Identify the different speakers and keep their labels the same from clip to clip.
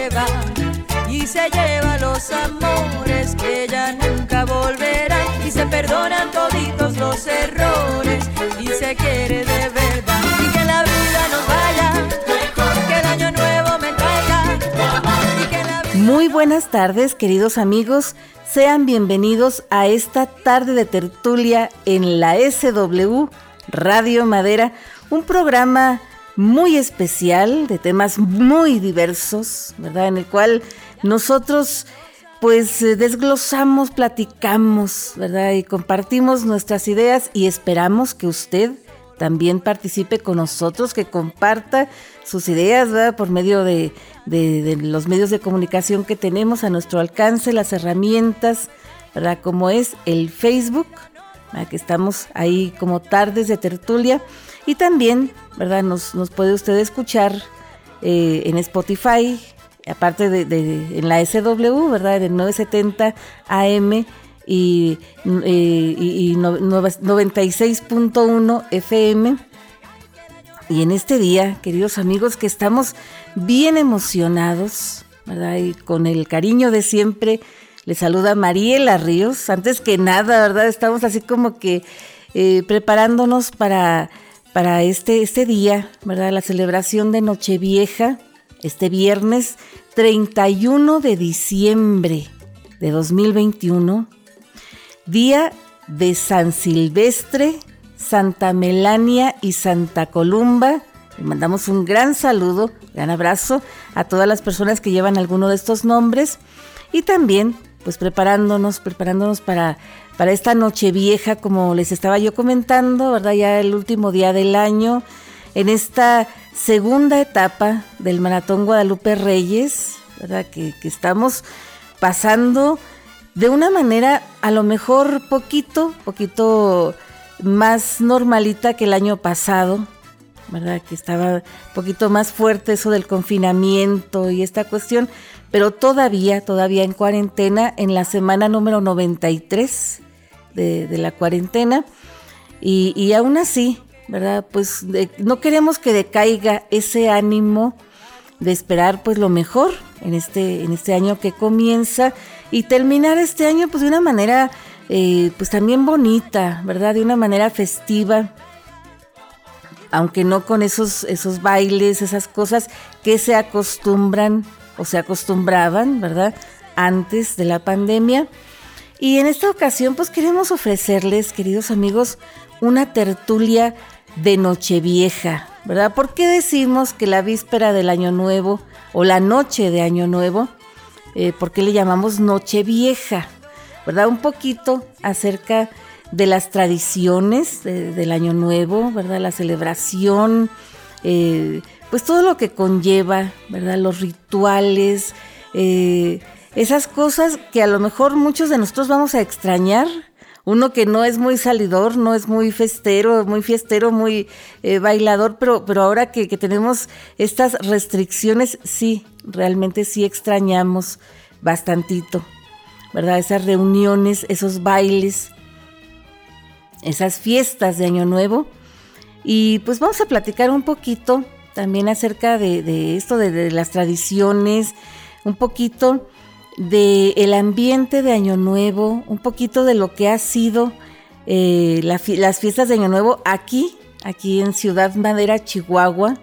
Speaker 1: se va y se lleva los amores que ya nunca volverán y se perdonan toditos los errores y se quiere de verdad. Y que la vida nos vaya que el año nuevo me traiga.
Speaker 2: Muy buenas tardes queridos amigos. Sean bienvenidos a esta tarde de tertulia en la SW Radio Madera, un programa muy especial de temas muy diversos, ¿verdad? En el cual nosotros pues eh, desglosamos, platicamos, ¿verdad? Y compartimos nuestras ideas y esperamos que usted también participe con nosotros, que comparta sus ideas, ¿verdad? Por medio de, de, los medios de comunicación que tenemos a nuestro alcance, las herramientas, ¿verdad? Como es el Facebook, que estamos ahí como tardes de tertulia, y también, ¿verdad? Nos, nos puede usted escuchar eh, en Spotify, aparte de, de, en la SW, ¿verdad? En 970 AM y, eh, y, y 96.1 FM y en este día, queridos amigos, que estamos bien emocionados, ¿verdad? Y con el cariño de siempre, le saluda Mariela Ríos. Antes que nada, ¿verdad? Estamos así como que eh, preparándonos para, para este, este día, ¿verdad? La celebración de Nochevieja, este viernes 31 de diciembre de 2021, día de San Silvestre Santa Melania y Santa Columba. Le mandamos un gran saludo, gran abrazo a todas las personas que llevan alguno de estos nombres y también pues preparándonos, preparándonos para, para esta noche vieja, como les estaba yo comentando, ¿verdad? Ya el último día del año, en esta segunda etapa del Maratón Guadalupe Reyes, ¿verdad? Que, que estamos pasando de una manera a lo mejor poquito, poquito más normalita que el año pasado, ¿verdad? Que estaba un poquito más fuerte eso del confinamiento y esta cuestión, pero todavía, todavía en cuarentena, en la semana número 93 de, de la cuarentena, y, y, aún así, ¿verdad? Pues no queremos que decaiga ese ánimo de esperar pues lo mejor en este, en este año que comienza y terminar este año pues de una manera eh, pues también bonita, ¿verdad? De una manera festiva, aunque no con esos, esos bailes, esas cosas que se acostumbran o se acostumbraban, ¿verdad? Antes de la pandemia. Y en esta ocasión, pues queremos ofrecerles, queridos amigos, una tertulia de Nochevieja, ¿verdad? ¿Por qué decimos que la víspera del Año Nuevo o la noche de Año Nuevo, eh, por qué le llamamos Nochevieja? ¿verdad? Un poquito acerca de las tradiciones del Año Nuevo, ¿verdad? La celebración, eh, pues todo lo que conlleva, ¿verdad? Los rituales, eh, esas cosas que a lo mejor muchos de nosotros vamos a extrañar. Uno que no es muy salidor, no es muy festero, muy fiestero, muy eh, bailador, pero, pero ahora que, que tenemos estas restricciones, sí, realmente sí extrañamos bastantito. ¿verdad? Esas reuniones, esos bailes, esas fiestas de Año Nuevo. Y pues vamos a platicar un poquito también acerca de, esto, de, las tradiciones, un poquito del el ambiente de Año Nuevo, un poquito de lo que ha sido eh, las fiestas de Año Nuevo aquí, aquí en Ciudad Madera, Chihuahua,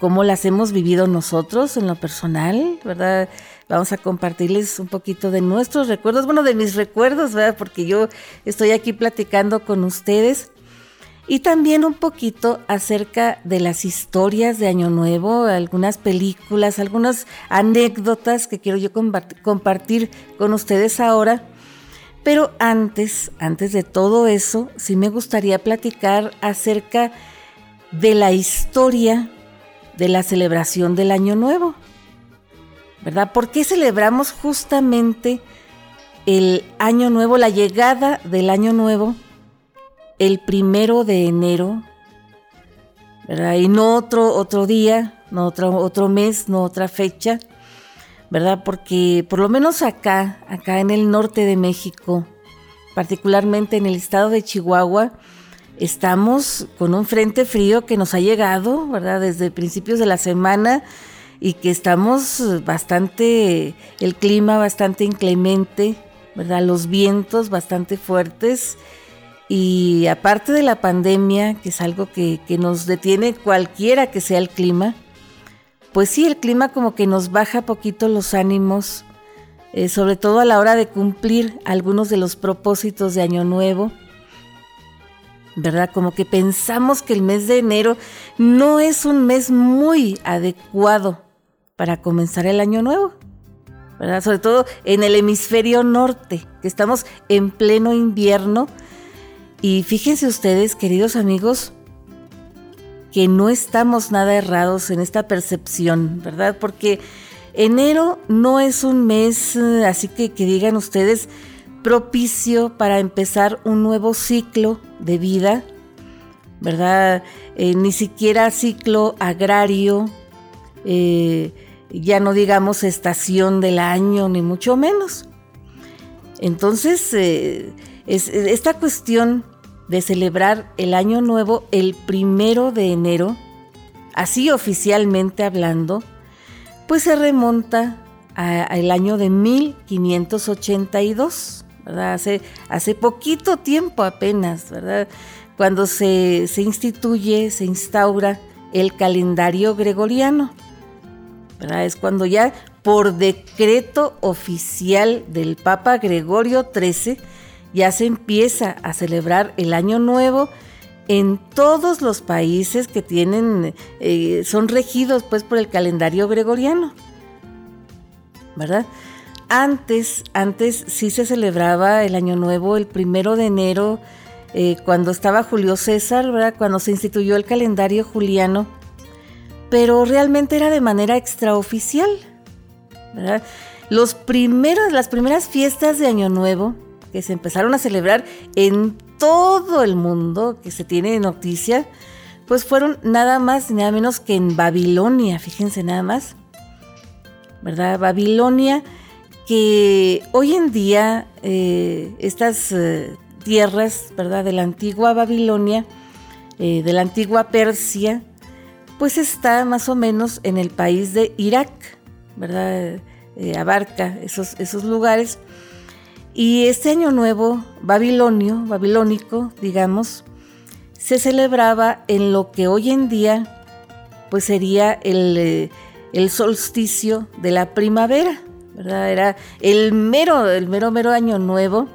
Speaker 2: cómo las hemos vivido nosotros en lo personal, ¿verdad? Vamos a compartirles un poquito de nuestros recuerdos, bueno, de mis recuerdos, ¿verdad? Porque yo estoy aquí platicando con ustedes. Y también un poquito acerca de las historias de Año Nuevo, algunas películas, algunas anécdotas que quiero yo compartir con ustedes ahora. Pero antes, antes de todo eso, sí me gustaría platicar acerca de la historia de la celebración del Año Nuevo. ¿verdad? ¿Por qué celebramos justamente el año nuevo, la llegada del año nuevo, el primero de enero, ¿verdad? Y no otro, otro día, no otro, otro mes, no otra fecha, ¿verdad? Porque por lo menos acá, acá en el norte de México, particularmente en el estado de Chihuahua, estamos con un frente frío que nos ha llegado, ¿verdad? Desde principios de la semana y que estamos bastante, el clima bastante inclemente, ¿verdad? Los vientos bastante fuertes y aparte de la pandemia, que es algo que, nos detiene cualquiera que sea el clima, pues sí, el clima como que nos baja poquito los ánimos, eh, sobre todo a la hora de cumplir algunos de los propósitos de Año Nuevo. ¿Verdad? Como que pensamos que el mes de enero no es un mes muy adecuado para comenzar el año nuevo. ¿verdad? Sobre todo en el hemisferio norte, que estamos en pleno invierno. Y fíjense ustedes, queridos amigos, que no estamos nada errados en esta percepción, ¿verdad? Porque enero no es un mes, eh, así que digan ustedes, propicio para empezar un nuevo ciclo de vida, ¿verdad? Eh, ni siquiera ciclo agrario, eh, ya no digamos estación del año, ni mucho menos. Entonces, esta cuestión de celebrar el año nuevo el primero de enero, así oficialmente hablando, pues se remonta al año de 1582, ¿verdad? Hace, hace poquito tiempo apenas, ¿verdad? Cuando se, se instituye, se instaura el calendario gregoriano. Es cuando ya por decreto oficial del Papa Gregorio XIII, ya se empieza a celebrar el Año Nuevo en todos los países que tienen, eh, son regidos pues por el calendario gregoriano, ¿verdad? Antes, antes sí se celebraba el Año Nuevo el primero de enero, eh, cuando estaba Julio César, ¿verdad? Cuando se instituyó el calendario juliano, pero realmente era de manera extraoficial, ¿verdad? Los primeros, las primeras fiestas de Año Nuevo que se empezaron a celebrar en todo el mundo, que se tiene noticia, pues fueron nada más ni nada menos que en Babilonia, fíjense nada más, ¿verdad? Babilonia, que hoy en día eh, estas eh, tierras, ¿verdad? De la antigua Babilonia, eh, de la antigua Persia, pues está más o menos en el país de Irak, ¿verdad? abarca esos, esos lugares. Y este año nuevo babilonio, babilónico, digamos, se celebraba en lo que hoy en día pues sería el, eh, solsticio de la primavera, ¿verdad? Era el mero, el mero, mero año nuevo.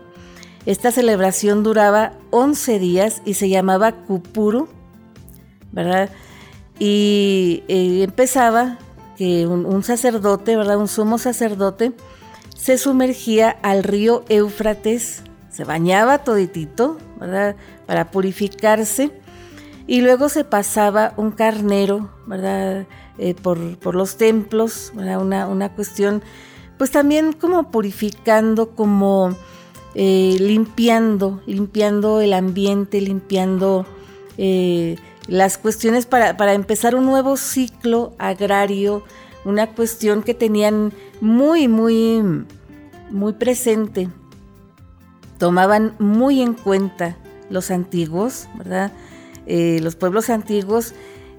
Speaker 2: Esta celebración duraba 11 días y se llamaba Kupuru, ¿verdad? Y eh, empezaba que un, un, sacerdote, ¿verdad? Un sumo sacerdote, se sumergía al río Éufrates, se bañaba toditito, ¿verdad? Para purificarse, y luego se pasaba un carnero, ¿verdad? Eh, por, los templos, ¿verdad? Una, cuestión, pues también como purificando, como eh, limpiando, limpiando el ambiente, limpiando eh, las cuestiones para, para empezar un nuevo ciclo agrario, una cuestión que tenían muy, muy, muy presente. Tomaban muy en cuenta los antiguos, ¿verdad? Eh, los pueblos antiguos,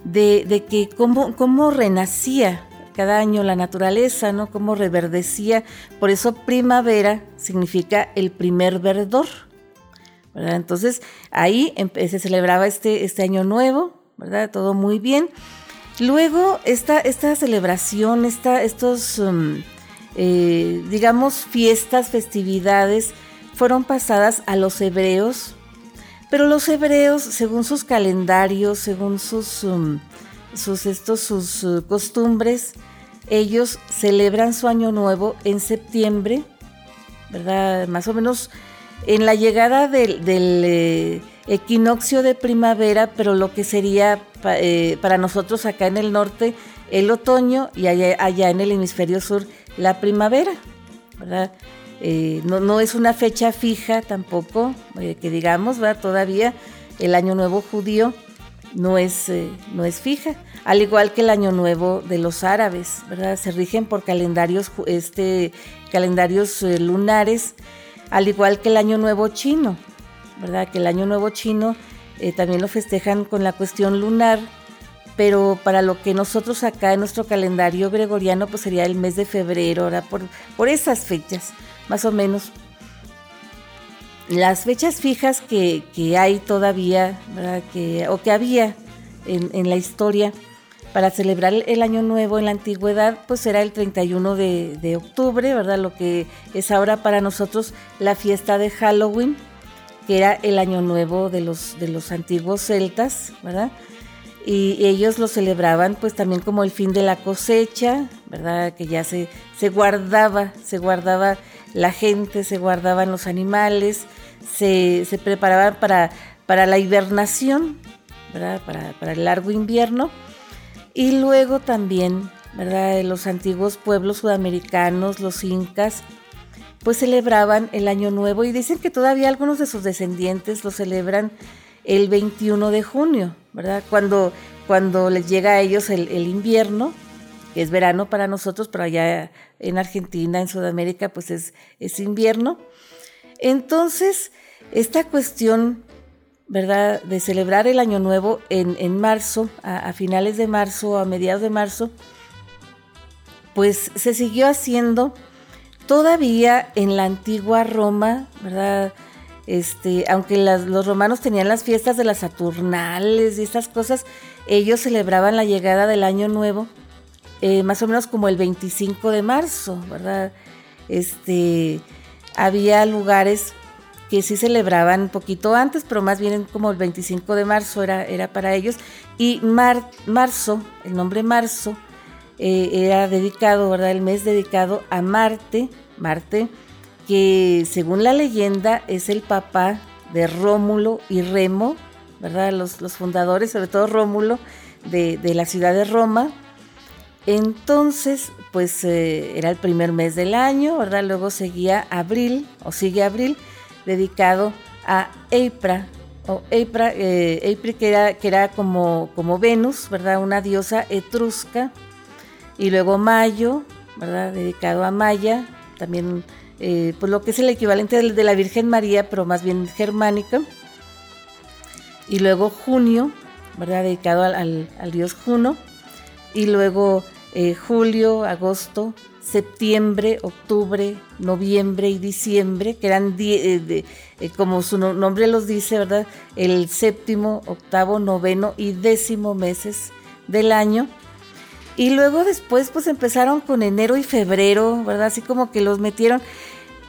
Speaker 2: de, que cómo, cómo, renacía cada año la naturaleza, ¿no? Cómo reverdecía. Por eso primavera significa el primer verdor. Entonces ahí se celebraba este, este año nuevo, ¿verdad? Todo muy bien. Luego, esta, esta celebración, esta, estos, um, eh, digamos, fiestas, festividades, fueron pasadas a los hebreos, pero los hebreos, según sus calendarios, según sus, um, sus, estos, sus uh, costumbres, ellos celebran su año nuevo en septiembre, ¿verdad? Más o menos en la llegada del, eh, equinoccio de primavera, pero lo que sería eh, para nosotros acá en el norte el otoño y allá, en el hemisferio sur la primavera, ¿verdad? Eh, no, es una fecha fija tampoco, eh, que digamos, ¿verdad? Todavía el año nuevo judío no es, no es fija, al igual que el año nuevo de los árabes, ¿verdad? Se rigen por calendarios, este, calendarios lunares, al igual que el año nuevo chino, ¿verdad? Que el Año Nuevo chino eh, también lo festejan con la cuestión lunar, pero para lo que nosotros acá en nuestro calendario gregoriano, pues sería el mes de febrero, por, por esas fechas, más o menos. Las fechas fijas que, hay todavía, Que, o que había en, la historia para celebrar el año nuevo en la antigüedad, pues era el 31 de, de octubre, ¿verdad? Lo que es ahora para nosotros la fiesta de Halloween, que era el año nuevo de los, de los antiguos celtas, ¿verdad? Y ellos lo celebraban pues también como el fin de la cosecha, ¿verdad? Que ya se, se guardaba, se guardaba la gente, se guardaban los animales, se, se preparaban para, para la hibernación, ¿verdad? Para, para el largo invierno. Y luego también, ¿verdad? Los antiguos pueblos sudamericanos, los incas, pues celebraban el Año Nuevo y dicen que todavía algunos de sus descendientes lo celebran el 21 de junio, ¿verdad? Cuando, cuando les llega a ellos el, invierno, que es verano para nosotros, pero allá en Argentina, en Sudamérica, pues es, es invierno. Entonces, esta cuestión, ¿verdad?, de celebrar el Año Nuevo en, marzo, a, a, finales de marzo, a mediados de marzo, pues se siguió haciendo todavía en la antigua Roma, ¿verdad? Este, aunque los romanos tenían las fiestas de las Saturnales y estas cosas, ellos celebraban la llegada del Año Nuevo, eh, más o menos como el 25 de marzo, ¿verdad? Este, había lugares que sí celebraban un poquito antes, pero más bien como el 25 de marzo era, era para ellos. Y marzo, el nombre marzo, eh, era dedicado, ¿verdad? El mes dedicado a Marte, Marte, que según la leyenda es el papá de Rómulo y Remo, ¿verdad? Los, fundadores, sobre todo Rómulo, de, la ciudad de Roma. Entonces, pues eh, era el primer mes del año, ¿verdad? Luego seguía abril, o sigue abril, dedicado a Eipra, o Eipra, eh, que era, que era como, como Venus, ¿verdad? Una diosa etrusca y luego Mayo, ¿verdad? Dedicado a Maya, también eh, pues lo que es el equivalente de la Virgen María, pero más bien germánica. Y luego junio, ¿verdad? Dedicado al, dios Juno. Y luego eh, julio, agosto, septiembre, octubre, noviembre y diciembre, que eran, eh, como su nombre los dice, ¿verdad? El séptimo, octavo, noveno y décimo meses del año. Y luego después pues empezaron con enero y febrero, ¿verdad? Así como que los metieron.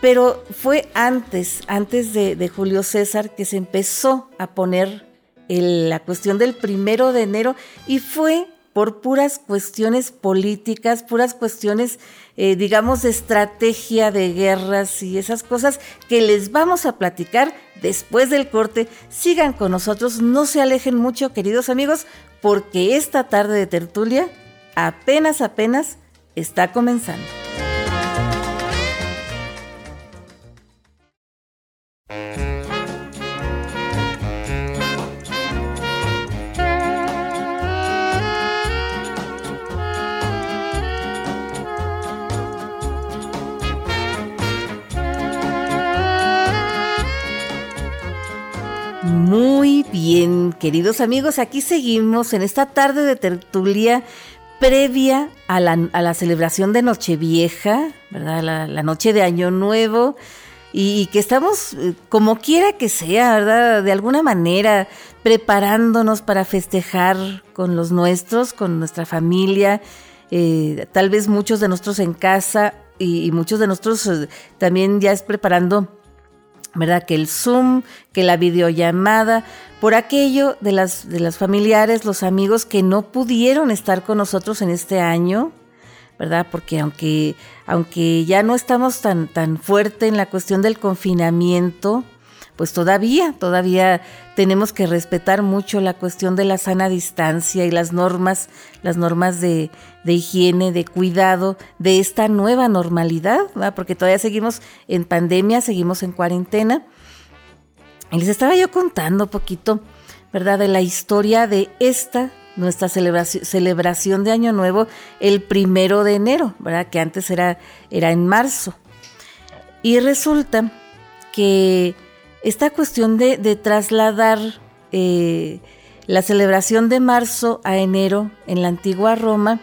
Speaker 2: Pero fue antes, antes de, Julio César, que se empezó a poner la cuestión del primero de enero y fue por puras cuestiones políticas, puras cuestiones, eh, digamos, de estrategia de guerras y esas cosas que les vamos a platicar después del corte. Sigan con nosotros, no se alejen mucho, queridos amigos, porque esta tarde de tertulia apenas, apenas está comenzando. Muy bien, queridos amigos, aquí seguimos en esta tarde de tertulia previa a la, celebración de Nochevieja, ¿verdad? La, noche de Año Nuevo, y, que estamos, eh, como quiera que sea, ¿verdad? De alguna manera preparándonos para festejar con los nuestros, con nuestra familia, eh, tal vez muchos de nosotros en casa y, muchos de nosotros eh, también ya es preparando ¿verdad? Que el Zoom, que la videollamada, por aquello de las, de las familiares, los amigos que no pudieron estar con nosotros en este año, ¿verdad? Porque aunque, aunque ya no estamos tan, tan fuerte en la cuestión del confinamiento, pues todavía, todavía tenemos que respetar mucho la cuestión de la sana distancia y las normas, las normas de, higiene, de cuidado, de esta nueva normalidad, porque todavía seguimos en pandemia, seguimos en cuarentena. Y les estaba yo contando un poquito, ¿verdad?, de la historia de esta nuestra celebración, celebración de Año Nuevo el primero de enero, ¿verdad? Que antes era, era en marzo. Y resulta que esta cuestión de, trasladar eh, la celebración de marzo a enero en la antigua Roma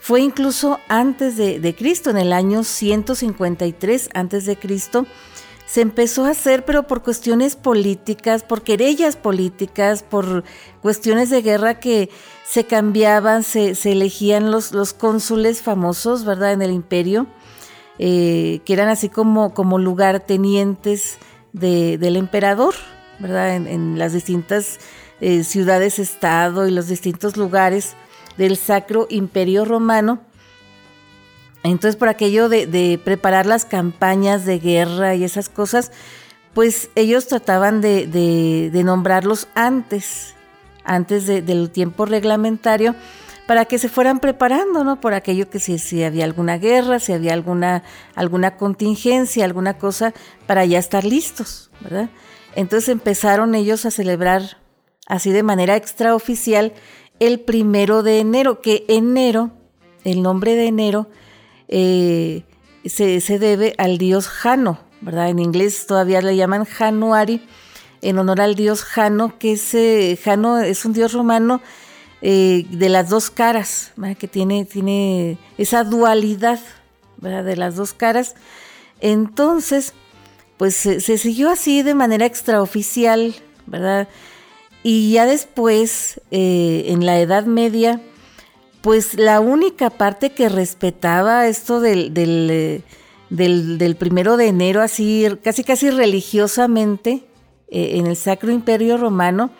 Speaker 2: fue incluso antes de, Cristo, en el año 153 antes de Cristo, se empezó a hacer, pero por cuestiones políticas, por querellas políticas, por cuestiones de guerra que se cambiaban, se, elegían los, cónsules famosos, ¿verdad?, en el imperio, eh, que eran así como, como lugartenientes del emperador, ¿verdad?, en, las distintas eh, ciudades-estado y los distintos lugares del Sacro Imperio Romano. Entonces, por aquello de, preparar las campañas de guerra y esas cosas, pues ellos trataban de, nombrarlos antes, antes del tiempo reglamentario, para que se fueran preparando, ¿no? Por aquello que si, si, había alguna guerra, si había alguna, alguna contingencia, alguna cosa, para ya estar listos, ¿verdad? Entonces empezaron ellos a celebrar así de manera extraoficial el primero de enero, que enero, el nombre de enero, eh, se, debe al dios Jano, ¿verdad? En inglés todavía le llaman Januari, en honor al dios Jano, que es, eh, Jano es un dios romano eh, de las dos caras, que tiene, tiene esa dualidad ¿verdad? de las dos caras. Entonces, pues se, siguió así de manera extraoficial, ¿verdad? Y ya después, eh, en la Edad Media, pues la única parte que respetaba esto del, del, eh, primero de enero, así casi casi religiosamente, en el Sacro Imperio Romano,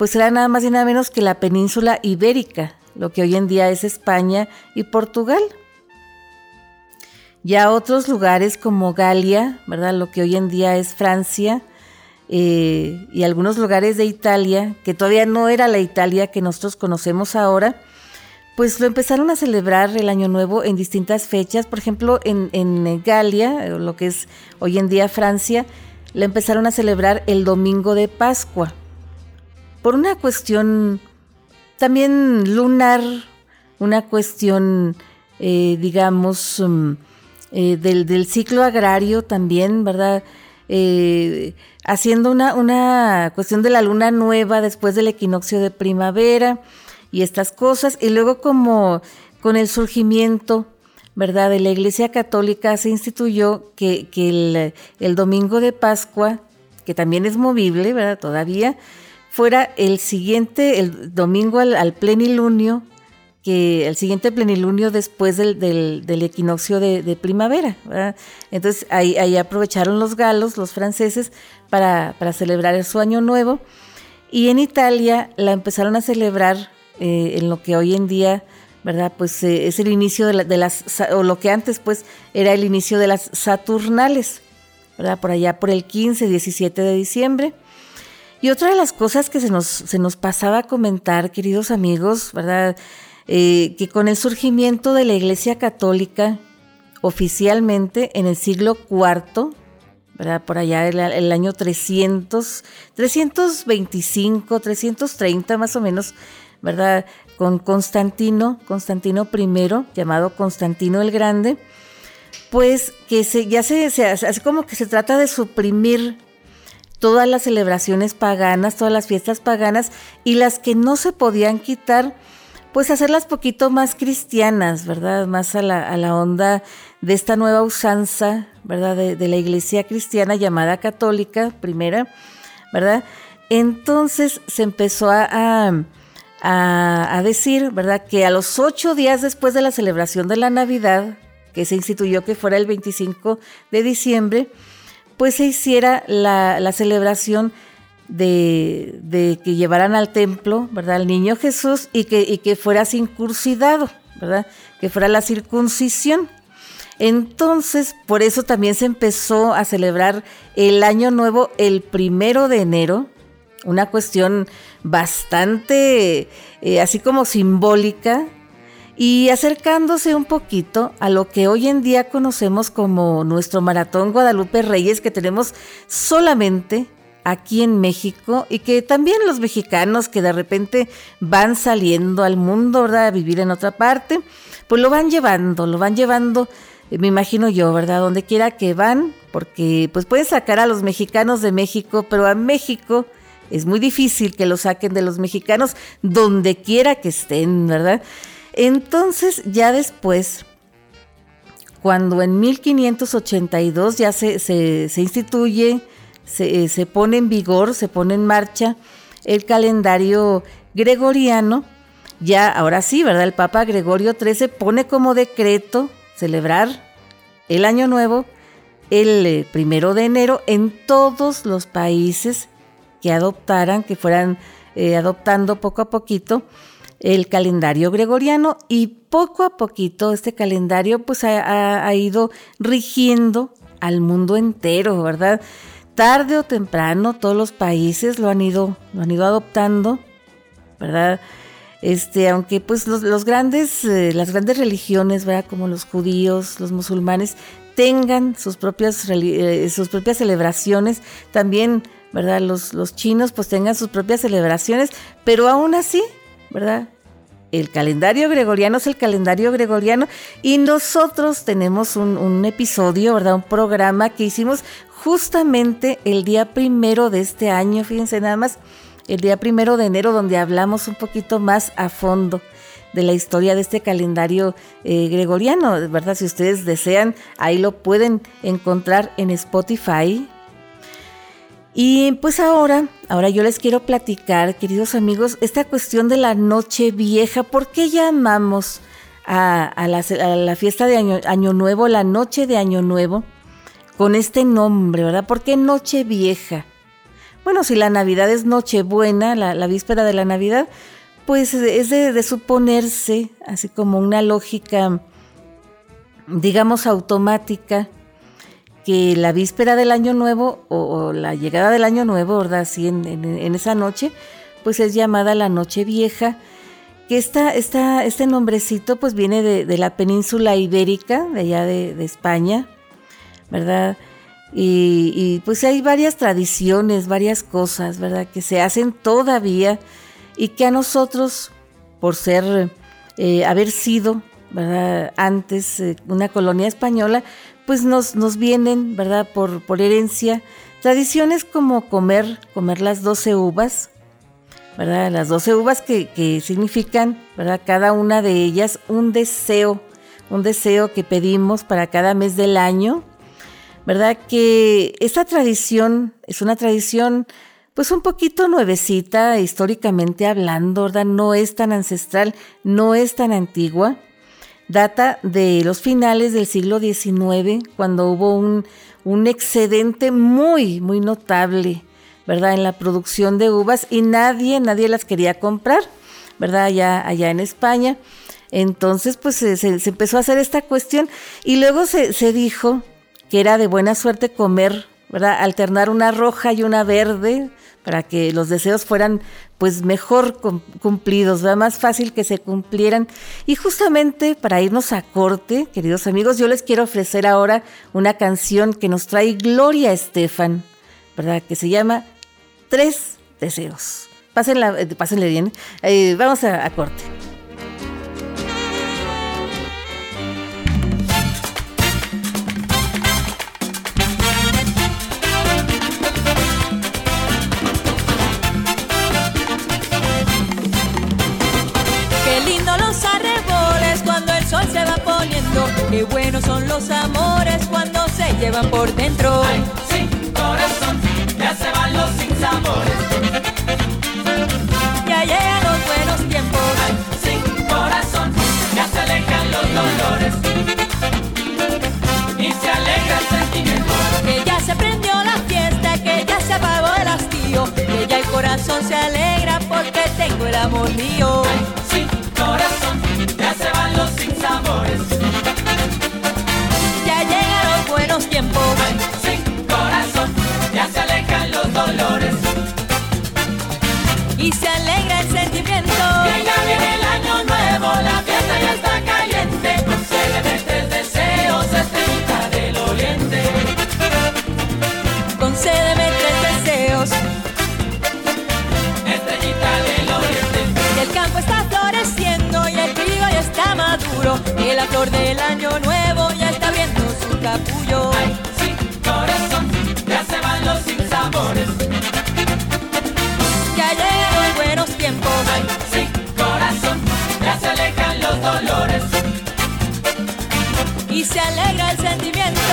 Speaker 2: pues era nada más y nada menos que la península ibérica, lo que hoy en día es España y Portugal. Ya otros lugares como Galia, ¿verdad? Lo que hoy en día es Francia, eh, y algunos lugares de Italia, que todavía no era la Italia que nosotros conocemos ahora, pues lo empezaron a celebrar el Año Nuevo en distintas fechas. Por ejemplo, en, en Galia, eh, lo que es hoy en día Francia, lo empezaron a celebrar el domingo de Pascua. Por una cuestión también lunar, una cuestión, eh, digamos, mm, del, del, ciclo agrario también, ¿verdad? Eh, haciendo una, una cuestión de la luna nueva después del equinoccio de primavera y estas cosas. Y luego como con el surgimiento, ¿verdad? De la Iglesia Católica se instituyó que, que el, domingo de Pascua, que también es movible, ¿verdad? Todavía, fuera el siguiente, el domingo al, plenilunio que el siguiente plenilunio después del, equinoccio de, primavera. Entonces ahí, aprovecharon los galos, los franceses, para, celebrar su año nuevo. Y en Italia la empezaron a celebrar eh, en lo que hoy en día, ¿verdad? Pues eh, es el inicio de, de, las, o lo que antes pues era el inicio de las Saturnales, ¿verdad? Por allá por el 15, 17 de diciembre. Y otra de las cosas que se nos, se nos pasaba a comentar, queridos amigos, ¿verdad? Eh, que con el surgimiento de la Iglesia Católica oficialmente en el siglo IV, ¿verdad? por allá el, año 300, 325, 330 más o menos, ¿verdad? con Constantino, Constantino I, llamado Constantino el Grande, pues que se, ya se, se hace como que se trata de suprimir todas las celebraciones paganas, todas las fiestas paganas y las que no se podían quitar, pues hacerlas poquito más cristianas, ¿verdad? Más a la, a la onda de esta nueva usanza, ¿verdad? De, la iglesia cristiana llamada católica, primera, ¿verdad? Entonces se empezó a, a, decir, ¿verdad? Que a los ocho días después de la celebración de la Navidad, que se instituyó que fuera el 25 de diciembre, pues se hiciera la, la celebración de, que llevaran al templo, ¿verdad? Al niño Jesús y que, que fuera circuncidado, ¿verdad? Que fuera la circuncisión. Entonces, por eso también se empezó a celebrar el Año Nuevo el primero de enero, una cuestión bastante eh, así como simbólica y acercándose un poquito a lo que hoy en día conocemos como nuestro maratón Guadalupe Reyes que tenemos solamente aquí en México y que también los mexicanos que de repente van saliendo al mundo, ¿verdad? A vivir en otra parte, pues lo van llevando, lo van llevando, eh, me imagino yo, ¿verdad? Donde quiera que van, porque pues pueden sacar a los mexicanos de México, pero a México es muy difícil que lo saquen de los mexicanos donde quiera que estén, ¿verdad? Entonces ya después, cuando en 1582 ya se, se, instituye, se, se pone en vigor, se pone en marcha el calendario gregoriano, ya ahora sí, ¿verdad? El Papa Gregorio XIII pone como decreto celebrar el Año Nuevo el eh, primero de enero en todos los países que adoptaran, que fueran eh, adoptando poco a poquito el calendario gregoriano y poco a poquito este calendario pues ha, ido rigiendo al mundo entero, ¿verdad? Tarde o temprano todos los países lo han ido, lo han ido adoptando, ¿verdad? Este, aunque pues los, grandes, eh, las grandes religiones, ¿verdad? Como los judíos, los musulmanes, tengan sus propias, eh, sus propias celebraciones, también, ¿verdad? Los, los chinos pues tengan sus propias celebraciones, pero aún así, ¿verdad? El calendario gregoriano es el calendario gregoriano y nosotros tenemos un, episodio, ¿verdad? Un programa que hicimos justamente el día primero de este año, fíjense nada más, el día primero de enero, donde hablamos un poquito más a fondo de la historia de este calendario eh, gregoriano, ¿verdad? Si ustedes desean, ahí lo pueden encontrar en Spotify. Y pues ahora, ahora yo les quiero platicar, queridos amigos, esta cuestión de la noche vieja. ¿Por qué llamamos a, la, fiesta de año, Nuevo la noche de Año Nuevo con este nombre, verdad? ¿Por qué noche vieja? Bueno, si la Navidad es Nochebuena, la, la víspera de la Navidad, pues es de, suponerse, así como una lógica, digamos, automática, que la víspera del año nuevo o, la llegada del año nuevo, ¿verdad? Así en, esa noche, pues es llamada la noche vieja, que esta, este nombrecito pues viene de, la península ibérica, de allá de, España, ¿verdad? Y, y, pues hay varias tradiciones, varias cosas, ¿verdad? Que se hacen todavía y que a nosotros, por ser, eh, haber sido, ¿verdad? Antes eh, una colonia española, pues nos, nos vienen, ¿verdad? Por, por herencia, tradiciones como comer, comer las 12 uvas, ¿verdad? Las 12 uvas que, que significan, ¿verdad? Cada una de ellas un deseo, un deseo que pedimos para cada mes del año, ¿verdad? Que esta tradición es una tradición pues un poquito nuevecita históricamente hablando, ¿verdad? No es tan ancestral, no es tan antigua. Data de los finales del siglo XIX, cuando hubo un, un excedente muy, muy notable, ¿verdad? En la producción de uvas y nadie, nadie las quería comprar, ¿verdad? Allá, allá en España. Entonces, pues se, empezó a hacer esta cuestión y luego se, se dijo que era de buena suerte comer, ¿verdad? Alternar una roja y una verde, para que los deseos fueran pues mejor cumplidos, más fácil que se cumplieran. Y justamente para irnos a corte, queridos amigos, yo les quiero ofrecer ahora una canción que nos trae Gloria Estefan, ¿verdad? Que se llama Tres Deseos. Pásenla, eh, pásenle bien. Eh, vamos a corte.
Speaker 1: Amor mío. flor del año nuevo ya está abriendo su capullo.
Speaker 3: Ay, sí, corazón, ya se van los sinsabores.
Speaker 1: Ya llegan buenos tiempos.
Speaker 3: Ay, sí, corazón, ya se alejan los dolores. Y se alegra el sentimiento.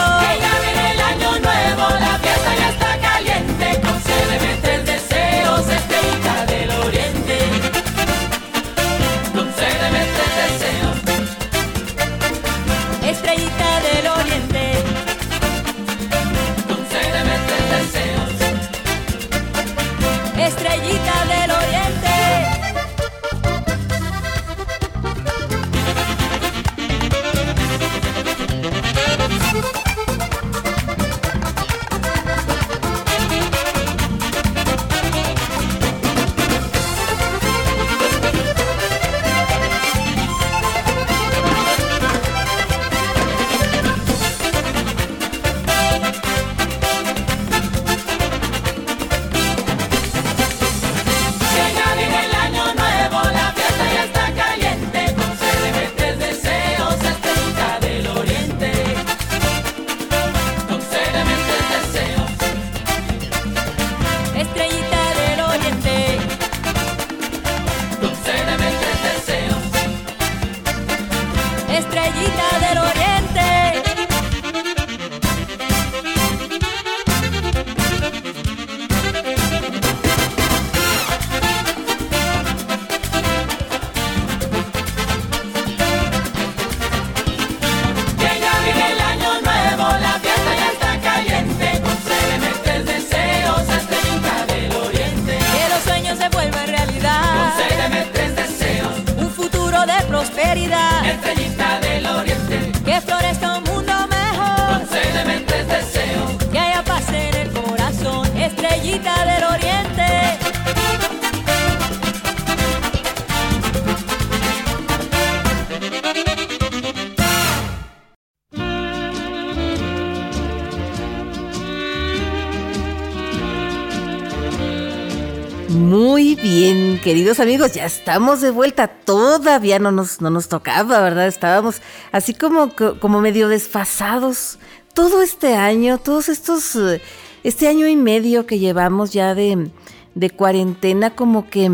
Speaker 2: Queridos amigos, ya estamos de vuelta. Todavía no nos, no nos tocaba, ¿verdad? Estábamos así como, co- como medio desfasados. Todo este año, todos estos, eh, este año y medio que llevamos ya de, de cuarentena, como que,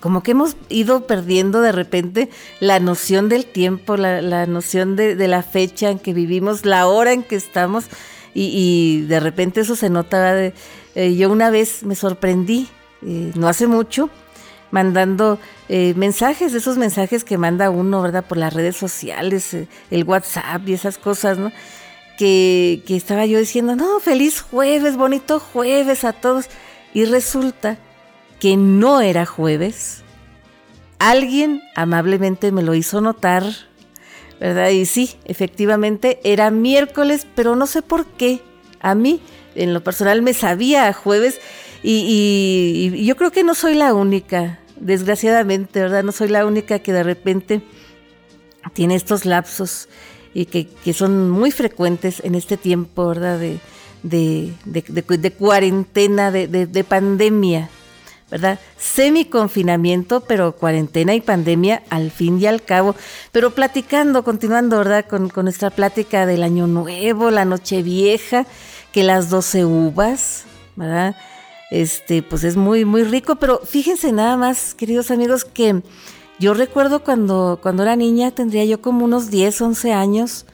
Speaker 2: como que hemos ido perdiendo de repente la noción del tiempo, la, la noción de, la fecha en que vivimos, la hora en que estamos, y, de repente eso se nota. Eh, yo una vez me sorprendí, eh, no hace mucho, mandando eh, mensajes, esos mensajes que manda uno, ¿verdad? Por las redes sociales, eh, el WhatsApp y esas cosas, ¿no? Que, estaba yo diciendo, no, feliz jueves, bonito jueves a todos. Y resulta que no era jueves. Alguien amablemente me lo hizo notar, ¿verdad? Y sí, efectivamente era miércoles, pero no sé por qué. A mí, en lo personal, me sabía jueves y, yo creo que no soy la única, desgraciadamente, ¿verdad? No soy la única que de repente tiene estos lapsos y que, que son muy frecuentes en este tiempo, ¿verdad? De, de, de- de- de cuarentena, de pandemia, ¿verdad? Semi-confinamiento, pero cuarentena y pandemia al fin y al cabo. Pero platicando, continuando, ¿verdad? Con, con nuestra plática del Año Nuevo, la Noche Vieja, que las 12 uvas, ¿verdad? Este, pues es muy, muy rico, pero fíjense nada más, queridos amigos, que yo recuerdo cuando, cuando era niña, tendría yo como unos 10, 11 años,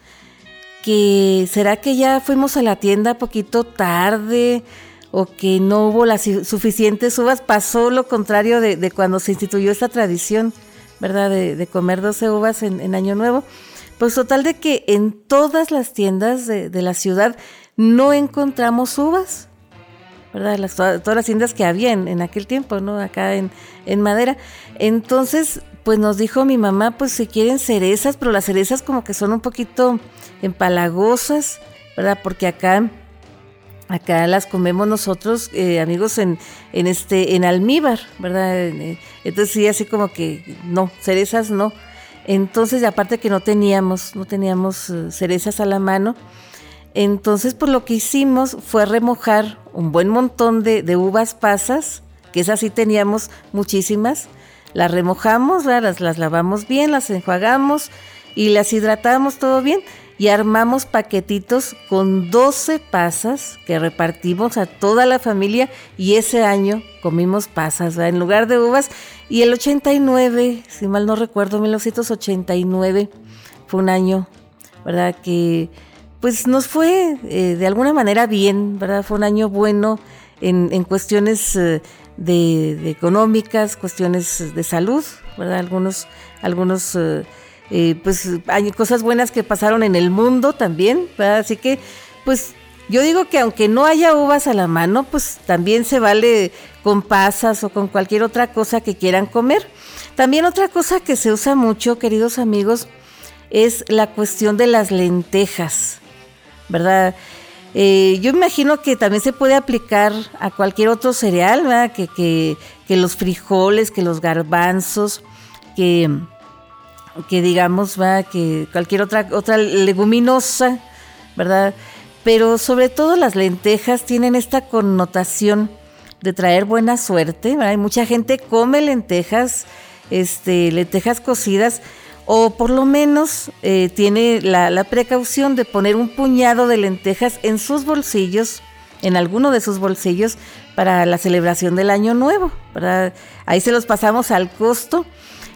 Speaker 2: que será que ya fuimos a la tienda poquito tarde o que no hubo las su- suficientes uvas, pasó lo contrario de, cuando se instituyó esta tradición, ¿verdad? De, comer 12 uvas en, Año Nuevo. Pues total de que en todas las tiendas de la ciudad no encontramos uvas. ¿Verdad? Las, todas, las tiendas que había en, aquel tiempo, ¿no? Acá en, en Madera. Entonces, pues nos dijo mi mamá, pues si quieren cerezas, pero las cerezas como que son un poquito empalagosas, ¿verdad? Porque acá, acá las comemos nosotros, eh, amigos, en, en este, en almíbar, ¿verdad? Eh, Entonces sí, así como que no, cerezas no. Entonces, aparte que no teníamos, no teníamos eh, cerezas a la mano. Entonces, pues lo que hicimos fue remojar un buen montón de, uvas pasas, que esas sí teníamos muchísimas. Las remojamos, las, las lavamos bien, las enjuagamos y las hidratamos todo bien y armamos paquetitos con 12 pasas que repartimos a toda la familia y ese año comimos pasas ¿verdad? en lugar de uvas y el 89, si mal no recuerdo, 1989 fue un año ¿verdad? Que pues nos fue eh, de alguna manera bien, ¿verdad? Fue un año bueno en, cuestiones eh, de, económicas, cuestiones de salud, ¿verdad? Algunos, algunos pues hay cosas buenas que pasaron en el mundo también, ¿verdad? Así que, pues yo digo que aunque no haya uvas a la mano, pues también se vale con pasas o con cualquier otra cosa que quieran comer. También otra cosa que se usa mucho, queridos amigos, es la cuestión de las lentejas, ¿verdad? Eh, yo imagino que también se puede aplicar a cualquier otro cereal, ¿verdad? Que, que, que los frijoles, que los garbanzos, que, digamos, ¿verdad? Que cualquier otra, otra leguminosa, ¿verdad? pero sobre todo las lentejas tienen esta connotación de traer buena suerte. Hay mucha gente come lentejas, este, lentejas cocidas, o por lo menos eh, tiene la, precaución de poner un puñado de lentejas en sus bolsillos, en alguno de sus bolsillos, para la celebración del Año Nuevo. Ahí se los pasamos al costo.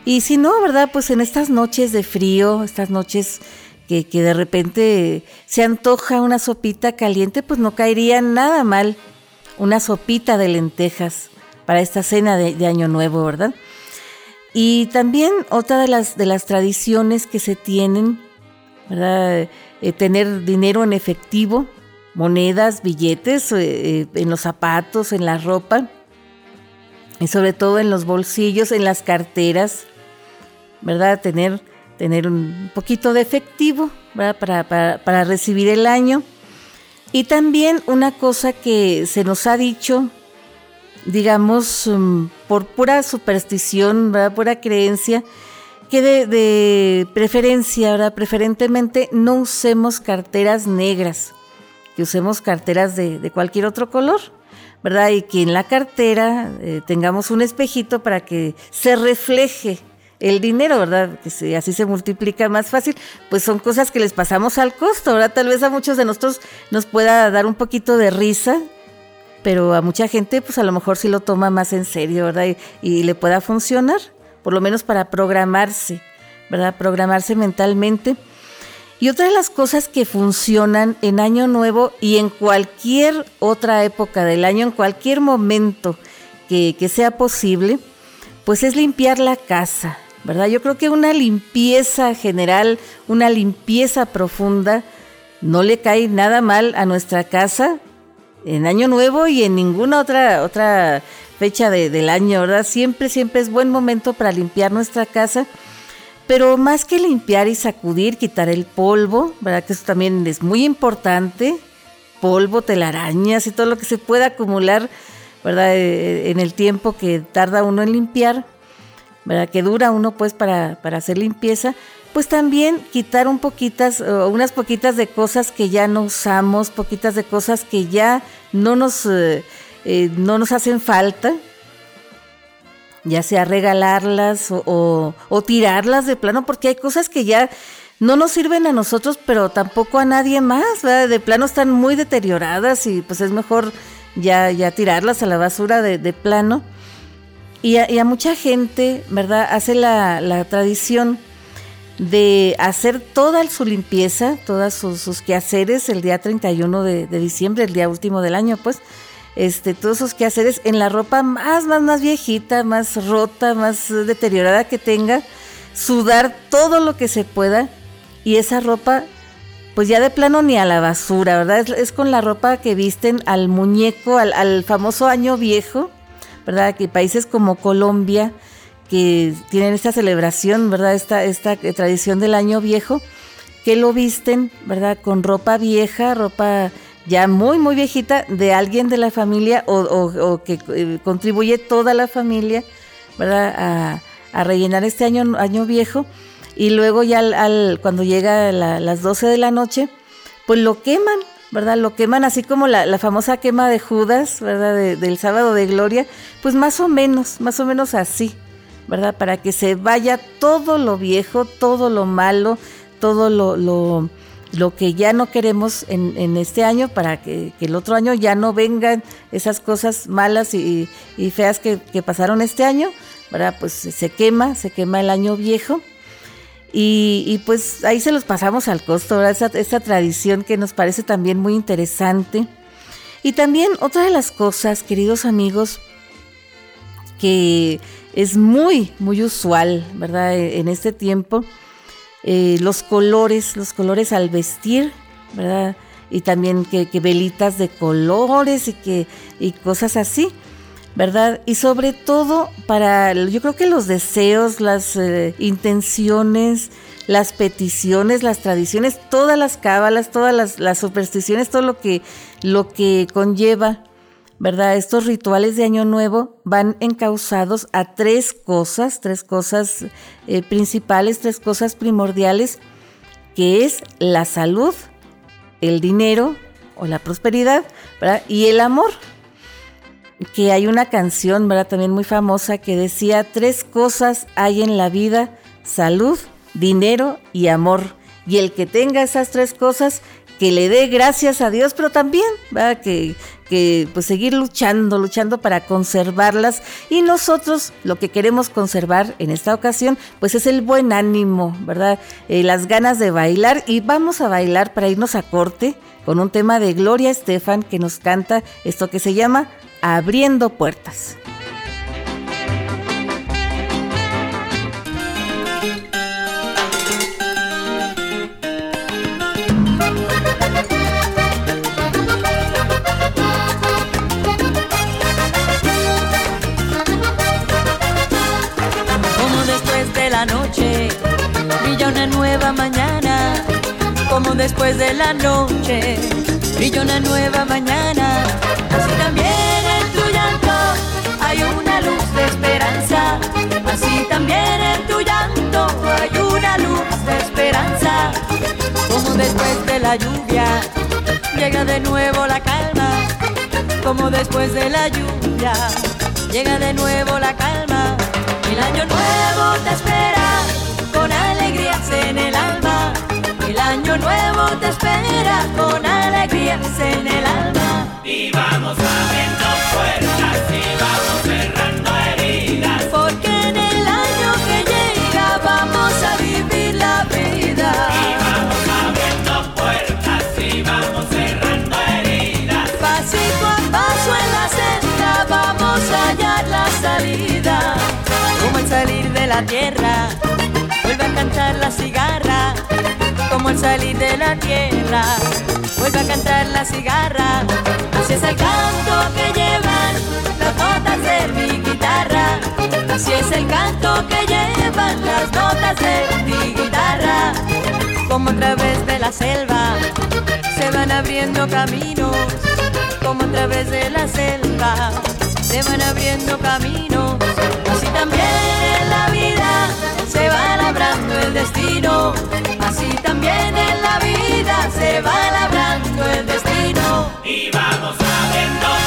Speaker 2: Y si no, ¿verdad? Pues en estas noches de frío, estas noches que, de repente se antoja una sopita caliente, pues no caería nada mal una sopita de lentejas para esta cena de, Año Nuevo, ¿verdad? Y también otra de las, de las tradiciones que se tienen, ¿verdad? Eh, tener dinero en efectivo, monedas, billetes, eh, eh, en los zapatos, en la ropa, y sobre todo en los bolsillos, en las carteras, ¿verdad? Tener tener un poquito de efectivo para, para, recibir el año. Y también una cosa que se nos ha dicho, digamos, um, por pura superstición, ¿verdad? pura creencia, que de, preferencia, ¿verdad? preferentemente no usemos carteras negras, que usemos carteras de, cualquier otro color. ¿verdad? Y que en la cartera eh, tengamos un espejito para que se refleje el dinero, ¿verdad? Que así se multiplica más fácil, pues son cosas que les pasamos al costo, ¿verdad? Tal vez a muchos de nosotros nos pueda dar un poquito de risa, pero a mucha gente pues a lo mejor sí lo toma más en serio, ¿verdad? Y, le pueda funcionar, por lo menos para programarse, ¿verdad? Programarse mentalmente. Y otra de las cosas que funcionan en Año Nuevo y en cualquier otra época del año, en cualquier momento que, que sea posible, pues es limpiar la casa, ¿verdad? Yo creo que una limpieza general, una limpieza profunda, no le cae nada mal a nuestra casa en Año Nuevo y en ninguna otra, otra fecha del año, ¿verdad? Siempre, siempre es buen momento para limpiar nuestra casa. Pero más que limpiar y sacudir, quitar el polvo, ¿verdad? Que eso también es muy importante. Polvo, telarañas y todo lo que se pueda acumular, ¿verdad? Eh, en el tiempo que tarda uno en limpiar ¿verdad? Que dura uno pues para, para hacer limpieza, pues también quitar un poquitas, unas poquitas de cosas que ya no usamos, poquitas de cosas que ya no nos, eh, eh, no nos hacen falta, ya sea regalarlas o, o, tirarlas de plano, porque hay cosas que ya no nos sirven a nosotros, pero tampoco a nadie más, ¿verdad? De plano están muy deterioradas y pues es mejor ya, ya tirarlas a la basura de, de plano. Y a, mucha gente, ¿verdad? Hace la, tradición de hacer toda su limpieza, todos sus, quehaceres el día 31 de, diciembre, el día último del año, pues, este, todos sus quehaceres en la ropa más, más, más viejita, más rota, más deteriorada que tenga, sudar todo lo que se pueda y esa ropa, pues ya de plano ni a la basura, ¿verdad? Es, con la ropa que visten al muñeco, al, al famoso año viejo, ¿verdad? Que países como Colombia, que tienen esta celebración, ¿verdad? Esta, esta tradición del año viejo, que lo visten, ¿verdad? Con ropa vieja, ropa ya muy, muy viejita de alguien de la familia o, que eh, contribuye toda la familia, ¿verdad? A, rellenar este año, año viejo. Y luego ya al, cuando llega las 12 de la noche, pues lo queman, ¿verdad? Lo queman así como la, famosa quema de Judas, ¿verdad? del sábado de gloria, pues más o menos, más o menos así, ¿verdad? Para que se vaya todo lo viejo, todo lo malo, todo lo, lo, que ya no queremos en, este año, para que, el otro año ya no vengan esas cosas malas y, feas que, pasaron este año, ¿verdad? Pues se quema, se quema el año viejo Y, pues ahí se los pasamos al costo, esa tradición que nos parece también muy interesante. Y también otra de las cosas, queridos amigos, que es muy, muy usual, ¿verdad? E, en este tiempo, eh, los colores, los colores al vestir, ¿verdad? Y también que, velitas de colores y, que, y cosas así. ¿verdad? Y sobre todo para, yo creo que los deseos, las eh, intenciones, las peticiones, las tradiciones, todas las cábalas, todas las, supersticiones, todo lo que, lo que conlleva, ¿verdad? Estos rituales de Año Nuevo van encausados a tres cosas, tres cosas eh, principales, tres cosas primordiales, que es la salud, el dinero o la prosperidad, ¿verdad? Y el amor, que hay una canción, ¿verdad? También muy famosa que decía, tres cosas hay en la vida, salud, dinero y amor. Y el que tenga esas tres cosas, que le dé gracias a Dios, pero también, ¿verdad? Que, que pues seguir luchando, luchando para conservarlas. Y nosotros lo que queremos conservar en esta ocasión, pues es el buen ánimo, ¿verdad? Eh, las ganas de bailar. Y vamos a bailar para irnos a corte con un tema de Gloria Estefan que nos canta esto que se llama abriendo puertas.
Speaker 1: Brilla una nueva mañana, como después de la noche. Brilla una nueva mañana, así también hay una luz de esperanza, así también en tu llanto hay una luz de esperanza. Como después de la lluvia llega de nuevo la calma, como después de la lluvia llega de nuevo la calma. El año nuevo te espera alegrías en el alma. El año nuevo te espera con alegrías en el alma.
Speaker 3: Y vamos abriendo puertas y vamos cerrando heridas.
Speaker 1: Porque en el año que llega vamos a vivir la vida.
Speaker 3: Y vamos abriendo puertas y vamos cerrando heridas.
Speaker 1: Pasito a paso en la senda vamos a hallar la salida. Como el salir de la tierra, cantar la cigarra. Como el salir de la tierra, vuelve a cantar la cigarra. Así es el canto que llevan las notas de mi guitarra. Así es el canto que llevan las notas de mi guitarra. Como a través de la selva se van abriendo caminos. Como a través de la selva se van abriendo caminos. Así también en la vida se va labrando el destino. Así también en la vida se va labrando el destino.
Speaker 3: Y vamos puertas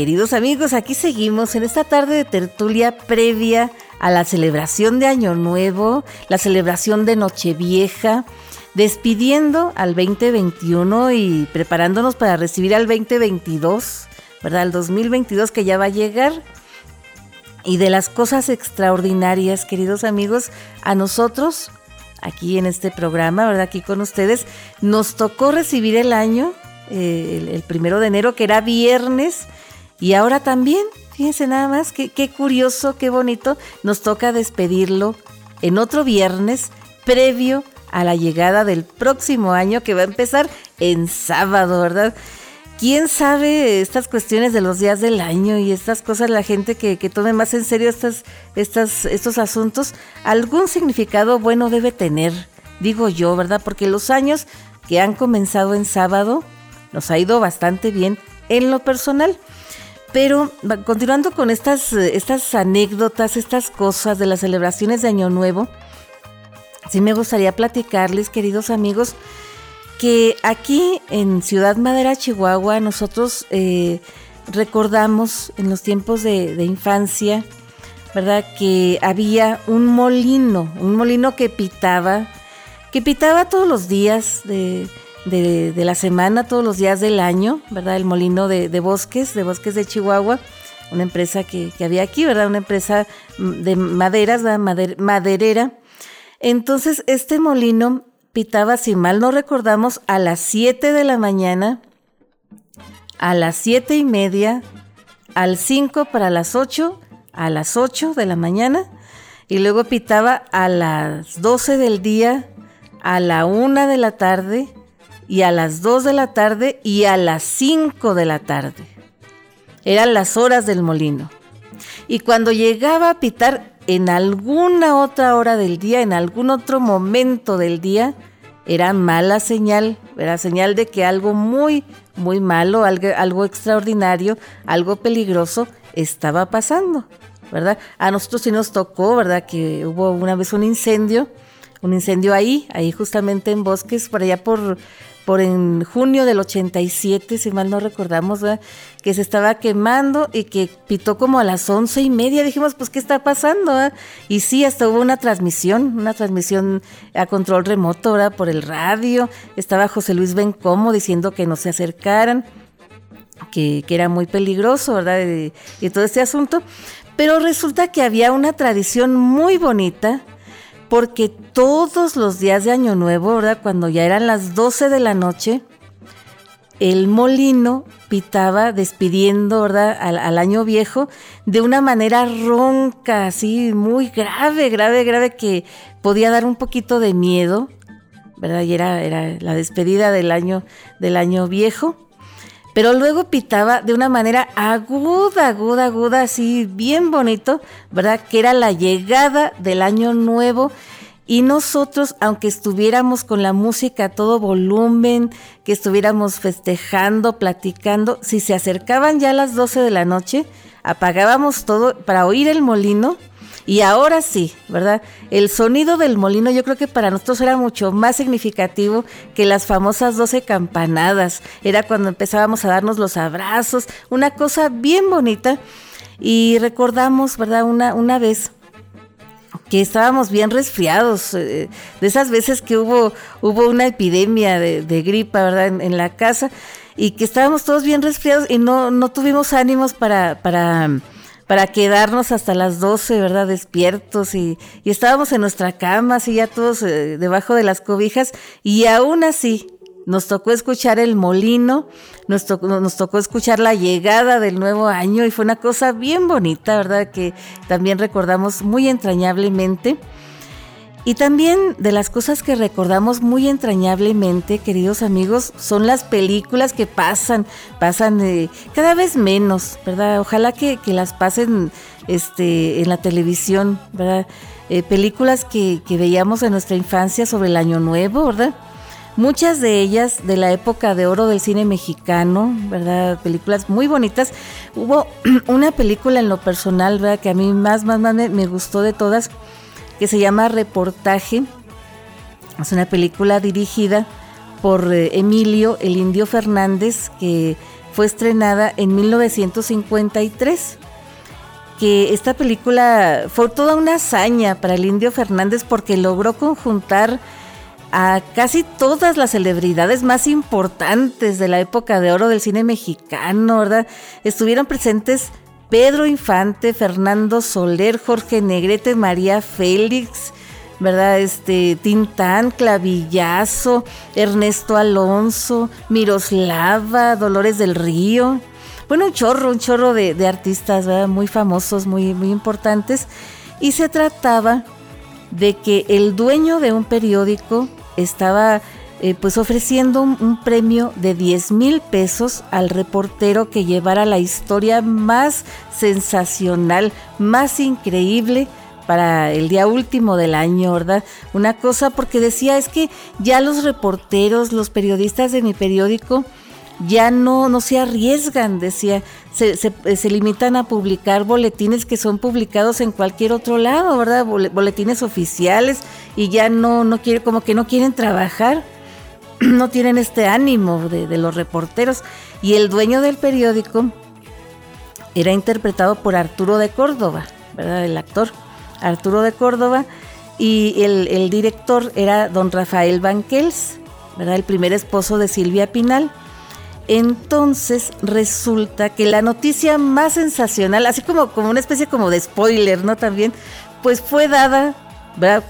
Speaker 2: queridos amigos, aquí seguimos en esta tarde de tertulia previa a la celebración de Año Nuevo, la celebración de Nochevieja, despidiendo al 2021 y preparándonos para recibir al 2022, ¿verdad? Al 2022 que ya va a llegar. Y de las cosas extraordinarias, queridos amigos, a nosotros, aquí en este programa, ¿verdad? Aquí con ustedes, nos tocó recibir el año, eh, el, primero de enero, que era viernes, y ahora también, fíjense nada más, qué, qué curioso, qué bonito, nos toca despedirlo en otro viernes previo a la llegada del próximo año que va a empezar en sábado, ¿verdad? ¿Quién sabe estas cuestiones de los días del año y estas cosas, la gente que, tome más en serio estas, estas, estos asuntos, algún significado bueno debe tener, digo yo, ¿verdad? Porque los años que han comenzado en sábado nos ha ido bastante bien en lo personal. Pero continuando con estas, estas anécdotas, estas cosas de las celebraciones de Año Nuevo, sí me gustaría platicarles, queridos amigos, que aquí en Ciudad Madera, Chihuahua, nosotros eh, recordamos en los tiempos de, infancia, ¿verdad? Que había un molino, un molino que pitaba, que pitaba todos los días de, la semana, todos los días del año, ¿verdad? El molino de, bosques, de bosques de Chihuahua, una empresa que, había aquí, ¿verdad? Una empresa de maderas, ¿verdad? maderera. Entonces, este molino pitaba, si mal no recordamos, a las 7 de la mañana, a las siete y media, al 5 para las 8, a las 8 de la mañana, y luego pitaba a las 12 del día, a la 1 de la tarde, y a las 2 de la tarde, y a las 5 de la tarde. Eran las horas del molino. Y cuando llegaba a pitar en alguna otra hora del día, en algún otro momento del día, era mala señal, era señal de que algo muy, muy malo, algo, algo extraordinario, algo peligroso estaba pasando, ¿verdad? A nosotros sí nos tocó, ¿verdad? Que hubo una vez un incendio, un incendio ahí, ahí justamente en bosques, por allá por por en junio del 87, si mal no recordamos, que se estaba quemando y que pitó como a las once y media. Dijimos, pues, ¿qué está pasando? Y sí, hasta hubo una transmisión, una transmisión a control remoto, ¿verdad? Por el radio. Estaba José Luis Bencomo diciendo que no se acercaran, que, era muy peligroso, ¿verdad? y todo este asunto. Pero resulta que había una tradición muy bonita porque todos los días de Año Nuevo, ¿verdad? Cuando ya eran las 12 de la noche, el molino pitaba despidiendo, ¿verdad? Al, año viejo de una manera ronca, así muy grave, grave, grave, que podía dar un poquito de miedo, ¿verdad? Y era, era la despedida del año, del año viejo pero luego pitaba de una manera aguda, aguda, aguda, así bien bonito, ¿verdad? Que era la llegada del año nuevo. Y nosotros, aunque estuviéramos con la música a todo volumen, que estuviéramos festejando, platicando, si se acercaban ya a las 12 de la noche, apagábamos todo para oír el molino y ahora sí, ¿verdad? El sonido del molino yo creo que para nosotros era mucho más significativo que las famosas 12 campanadas. Era cuando empezábamos a darnos los abrazos, una cosa bien bonita. Y recordamos, ¿verdad? Una, una vez que estábamos bien resfriados, eh, de esas veces que hubo, hubo una epidemia de, gripa, ¿verdad? En, la casa, y que estábamos todos bien resfriados y no, no tuvimos ánimos para, para para quedarnos hasta las 12, ¿verdad? Despiertos y, estábamos en nuestra cama, así ya todos eh, debajo de las cobijas y aún así nos tocó escuchar el molino, nos nos tocó escuchar la llegada del nuevo año y fue una cosa bien bonita, ¿verdad? Que también recordamos muy entrañablemente. Y también de las cosas que recordamos muy entrañablemente, queridos amigos, son las películas que pasan, pasan eh, cada vez menos, ¿verdad? Ojalá que, las pasen este, en la televisión, ¿verdad? Eh, películas que, que veíamos en nuestra infancia sobre el Año Nuevo, ¿verdad? Muchas de ellas de la época de oro del cine mexicano, ¿verdad? Películas muy bonitas. Hubo una película en lo personal, ¿verdad? Que a mí más, más, más me gustó de todas que se llama Reportaje. Es una película dirigida por eh, Emilio el Indio Fernández, que fue estrenada en 1953 que esta película fue toda una hazaña para el Indio Fernández porque logró conjuntar a casi todas las celebridades más importantes de la época de oro del cine mexicano, ¿verdad? Estuvieron presentes Pedro Infante, Fernando Soler, Jorge Negrete, María Félix, ¿verdad? Este, Tintán, Clavillazo, Ernesto Alonso, Miroslava, Dolores del Río, bueno, un chorro, un chorro de, artistas muy famosos, muy, muy importantes. Y se trataba de que el dueño de un periódico estaba eh, pues ofreciendo un, premio de 10 mil pesos al reportero que llevara la historia más sensacional, más increíble para el día último del año, ¿verdad? Una cosa porque decía es que ya los reporteros, los periodistas de mi periódico, ya no, no se arriesgan, decía, se, se, limitan a publicar boletines que son publicados en cualquier otro lado, ¿verdad? Boletines oficiales y ya no, no quiere, como que no quieren trabajar, no tienen este ánimo de, los reporteros. Y el dueño del periódico era interpretado por Arturo de Córdoba, ¿verdad? El actor Arturo de Córdoba y el, director era don Rafael Banquels, ¿verdad? El primer esposo de Silvia Pinal. Entonces resulta que la noticia más sensacional, así como, como una especie como de spoiler, ¿no? También, pues fue dada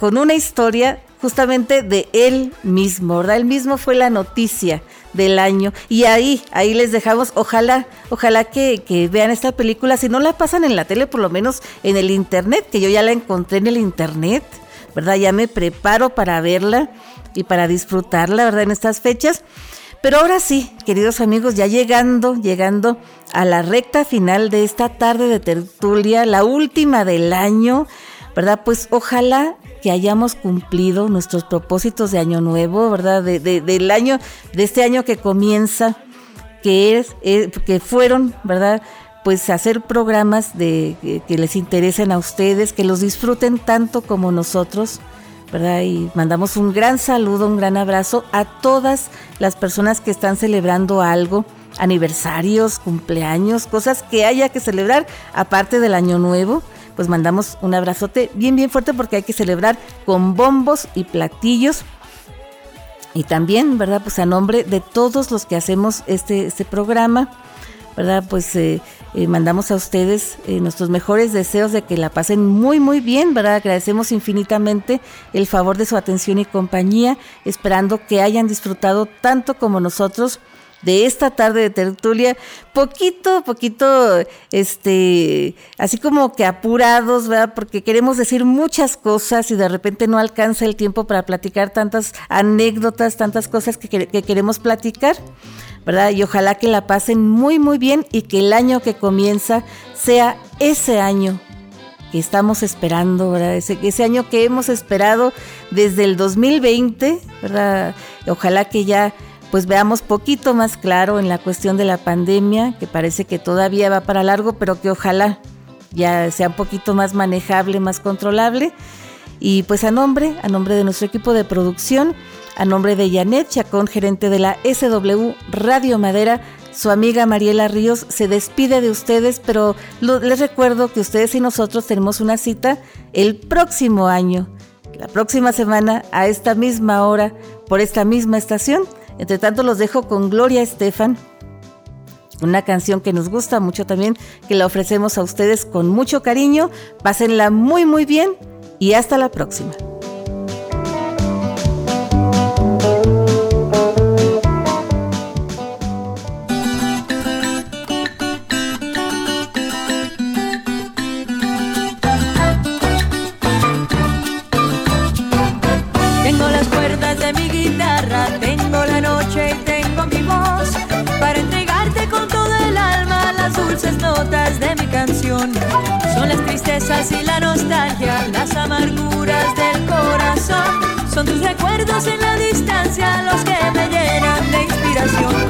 Speaker 2: con una historia justamente de él mismo, ¿verdad? Él mismo fue la noticia del año. Y ahí, ahí les dejamos, ojalá, ojalá que, que, vean esta película. Si no la pasan en la tele, por lo menos en el internet, que yo ya la encontré en el internet, ¿verdad? Ya me preparo para verla y para disfrutarla, ¿verdad? En estas fechas. Pero ahora sí, queridos amigos, ya llegando, llegando a la recta final de esta tarde de tertulia, la última del año, ¿verdad? Pues ojalá que hayamos cumplido nuestros propósitos de año nuevo, ¿verdad? De, del año, de este año que comienza, que es, eh, que fueron, ¿verdad? Pues hacer programas de que les interesen a ustedes, que los disfruten tanto como nosotros, ¿verdad? Y mandamos un gran saludo, un gran abrazo a todas las personas que están celebrando algo, aniversarios, cumpleaños, cosas que haya que celebrar aparte del año nuevo. Pues mandamos un abrazote bien, bien fuerte porque hay que celebrar con bombos y platillos. Y también, ¿verdad? Pues a nombre de todos los que hacemos este, este programa, ¿verdad? Pues eh, eh, mandamos a ustedes eh, nuestros mejores deseos de que la pasen muy muy bien, ¿verdad? Agradecemos infinitamente el favor de su atención y compañía, esperando que hayan disfrutado tanto como nosotros de esta tarde de tertulia, poquito, poquito, este, así como que apurados, ¿verdad? Porque queremos decir muchas cosas y de repente no alcanza el tiempo para platicar tantas anécdotas, tantas cosas que, que queremos platicar. ¿verdad? Y ojalá que la pasen muy, muy bien y que el año que comienza sea ese año que estamos esperando, ¿verdad? Ese año que hemos esperado desde el 2020, ¿verdad? Ojalá que ya pues veamos poquito más claro en la cuestión de la pandemia, que parece que todavía va para largo, pero que ojalá ya sea un poquito más manejable, más controlable. Y pues a nombre, a nombre de nuestro equipo de producción, a nombre de Janet Chacón, gerente de la SW Radio Madera, su amiga Mariela Ríos se despide de ustedes, pero les recuerdo que ustedes y nosotros tenemos una cita el próximo año, la próxima semana, a esta misma hora, por esta misma estación. Entre tanto, los dejo con Gloria Estefan, una canción que nos gusta mucho también, que la ofrecemos a ustedes con mucho cariño. Pásenla muy, muy bien y hasta la próxima.
Speaker 1: Son las tristezas y la nostalgia, las amarguras del corazón. Son tus recuerdos en la distancia los que me llenan de inspiración